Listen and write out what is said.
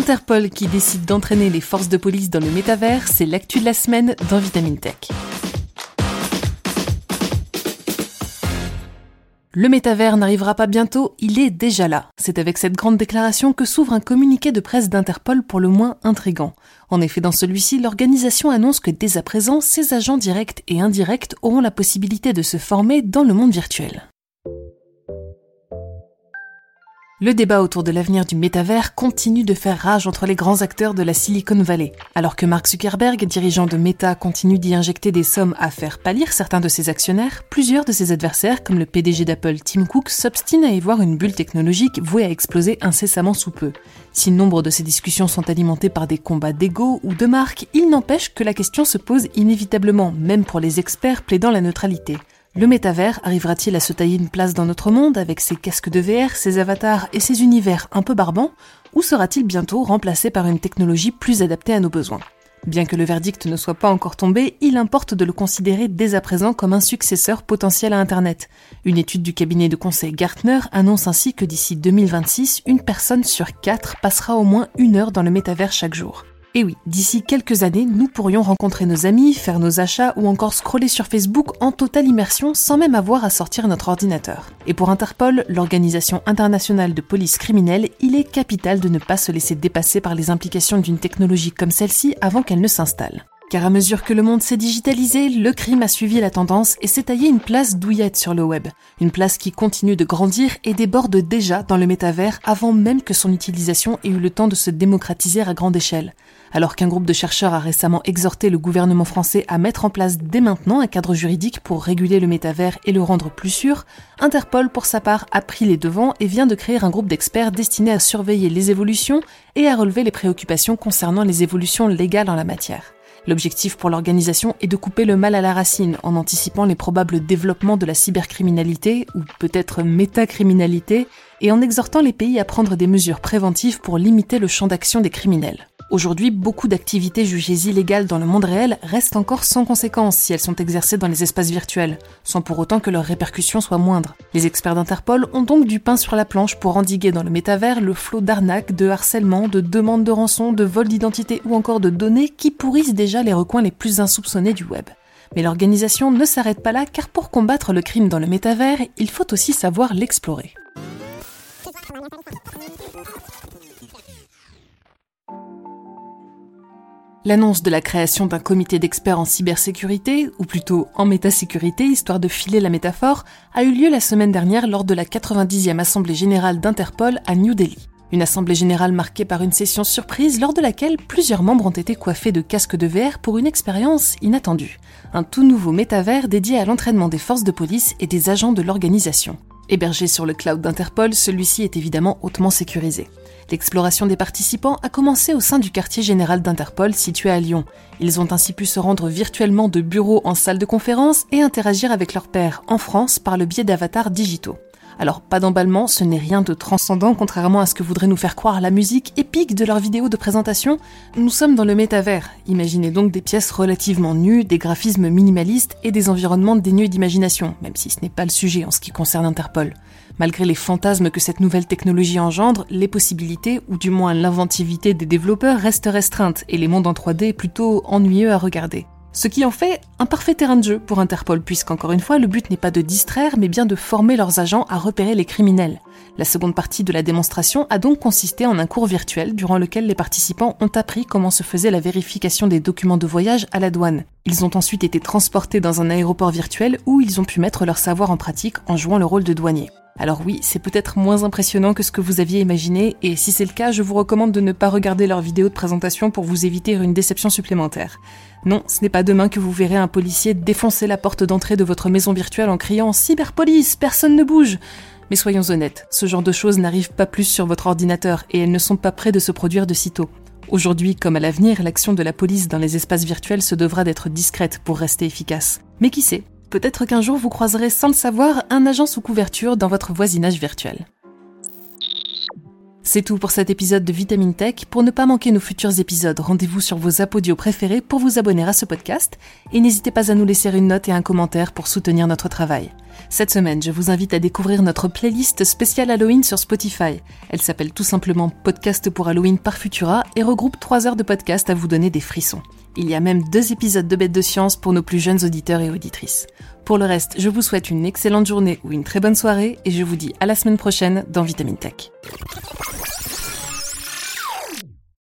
Interpol qui décide d'entraîner les forces de police dans le métavers, c'est l'actu de la semaine dans Vitamine Tech. Le métavers n'arrivera pas bientôt, il est déjà là. C'est avec cette grande déclaration que s'ouvre un communiqué de presse d'Interpol pour le moins intrigant. En effet, dans celui-ci, l'organisation annonce que dès à présent, ses agents directs et indirects auront la possibilité de se former dans le monde virtuel. Le débat autour de l'avenir du métavers continue de faire rage entre les grands acteurs de la Silicon Valley. Alors que Mark Zuckerberg, dirigeant de Meta, continue d'y injecter des sommes à faire pâlir certains de ses actionnaires, plusieurs de ses adversaires, comme le PDG d'Apple Tim Cook, s'obstinent à y voir une bulle technologique vouée à exploser incessamment sous peu. Si nombre de ces discussions sont alimentées par des combats d'ego ou de marques, il n'empêche que la question se pose inévitablement, même pour les experts plaidant la neutralité. Le métavers arrivera-t-il à se tailler une place dans notre monde avec ses casques de VR, ses avatars et ses univers un peu barbants, ou sera-t-il bientôt remplacé par une technologie plus adaptée à nos besoins? Bien que le verdict ne soit pas encore tombé, il importe de le considérer dès à présent comme un successeur potentiel à Internet. Une étude du cabinet de conseil Gartner annonce ainsi que d'ici 2026, une personne sur quatre passera au moins une heure dans le métavers chaque jour. Et oui, d'ici quelques années, nous pourrions rencontrer nos amis, faire nos achats ou encore scroller sur Facebook en totale immersion sans même avoir à sortir notre ordinateur. Et pour Interpol, l'organisation internationale de police criminelle, il est capital de ne pas se laisser dépasser par les implications d'une technologie comme celle-ci avant qu'elle ne s'installe. Car à mesure que le monde s'est digitalisé, le crime a suivi la tendance et s'est taillé une place douillette sur le web. Une place qui continue de grandir et déborde déjà dans le métavers avant même que son utilisation ait eu le temps de se démocratiser à grande échelle. Alors qu'un groupe de chercheurs a récemment exhorté le gouvernement français à mettre en place dès maintenant un cadre juridique pour réguler le métavers et le rendre plus sûr, Interpol pour sa part a pris les devants et vient de créer un groupe d'experts destiné à surveiller les évolutions et à relever les préoccupations concernant les évolutions légales en la matière. L'objectif pour l'organisation est de couper le mal à la racine en anticipant les probables développements de la cybercriminalité ou peut-être métacriminalité et en exhortant les pays à prendre des mesures préventives pour limiter le champ d'action des criminels. Aujourd'hui, beaucoup d'activités jugées illégales dans le monde réel restent encore sans conséquence si elles sont exercées dans les espaces virtuels, sans pour autant que leurs répercussions soient moindres. Les experts d'Interpol ont donc du pain sur la planche pour endiguer dans le métavers le flot d'arnaques, de harcèlement, de demandes de rançon, de vols d'identité ou encore de données qui pourrissent déjà les recoins les plus insoupçonnés du web. Mais l'organisation ne s'arrête pas là car pour combattre le crime dans le métavers, il faut aussi savoir l'explorer. L'annonce de la création d'un comité d'experts en cybersécurité, ou plutôt en métasécurité, histoire de filer la métaphore, a eu lieu la semaine dernière lors de la 90e Assemblée générale d'Interpol à New Delhi. Une assemblée générale marquée par une session surprise lors de laquelle plusieurs membres ont été coiffés de casques de VR pour une expérience inattendue. Un tout nouveau métavers dédié à l'entraînement des forces de police et des agents de l'organisation. Hébergé sur le cloud d'Interpol, celui-ci est évidemment hautement sécurisé. L'exploration des participants a commencé au sein du quartier général d'Interpol situé à Lyon. Ils ont ainsi pu se rendre virtuellement de bureau en salle de conférence et interagir avec leurs pairs en France par le biais d'avatars digitaux. Alors pas d'emballement, ce n'est rien de transcendant contrairement à ce que voudrait nous faire croire la musique épique de leurs vidéos de présentation. Nous sommes dans le métavers. Imaginez donc des pièces relativement nues, des graphismes minimalistes et des environnements dénués d'imagination, même si ce n'est pas le sujet en ce qui concerne Interpol. Malgré les fantasmes que cette nouvelle technologie engendre, les possibilités, ou du moins l'inventivité des développeurs restent restreintes et les mondes en 3D plutôt ennuyeux à regarder. Ce qui en fait un parfait terrain de jeu pour Interpol, puisqu'encore une fois, le but n'est pas de distraire, mais bien de former leurs agents à repérer les criminels. La seconde partie de la démonstration a donc consisté en un cours virtuel durant lequel les participants ont appris comment se faisait la vérification des documents de voyage à la douane. Ils ont ensuite été transportés dans un aéroport virtuel où ils ont pu mettre leur savoir en pratique en jouant le rôle de douanier. Alors oui, c'est peut-être moins impressionnant que ce que vous aviez imaginé, et si c'est le cas, je vous recommande de ne pas regarder leur vidéo de présentation pour vous éviter une déception supplémentaire. Non, ce n'est pas demain que vous verrez un policier défoncer la porte d'entrée de votre maison virtuelle en criant Cyberpolice, personne ne bouge Mais soyons honnêtes, ce genre de choses n'arrivent pas plus sur votre ordinateur et elles ne sont pas prêtes de se produire de sitôt. Aujourd'hui comme à l'avenir, l'action de la police dans les espaces virtuels se devra d'être discrète pour rester efficace. Mais qui sait, Peut-être qu'un jour vous croiserez sans le savoir un agent sous couverture dans votre voisinage virtuel. C'est tout pour cet épisode de Vitamine Tech. Pour ne pas manquer nos futurs épisodes, rendez-vous sur vos apodios préférés pour vous abonner à ce podcast et n'hésitez pas à nous laisser une note et un commentaire pour soutenir notre travail. Cette semaine, je vous invite à découvrir notre playlist spéciale Halloween sur Spotify. Elle s'appelle tout simplement Podcast pour Halloween par Futura et regroupe 3 heures de podcast à vous donner des frissons. Il y a même deux épisodes de Bêtes de Science pour nos plus jeunes auditeurs et auditrices. Pour le reste, je vous souhaite une excellente journée ou une très bonne soirée et je vous dis à la semaine prochaine dans Vitamine Tech.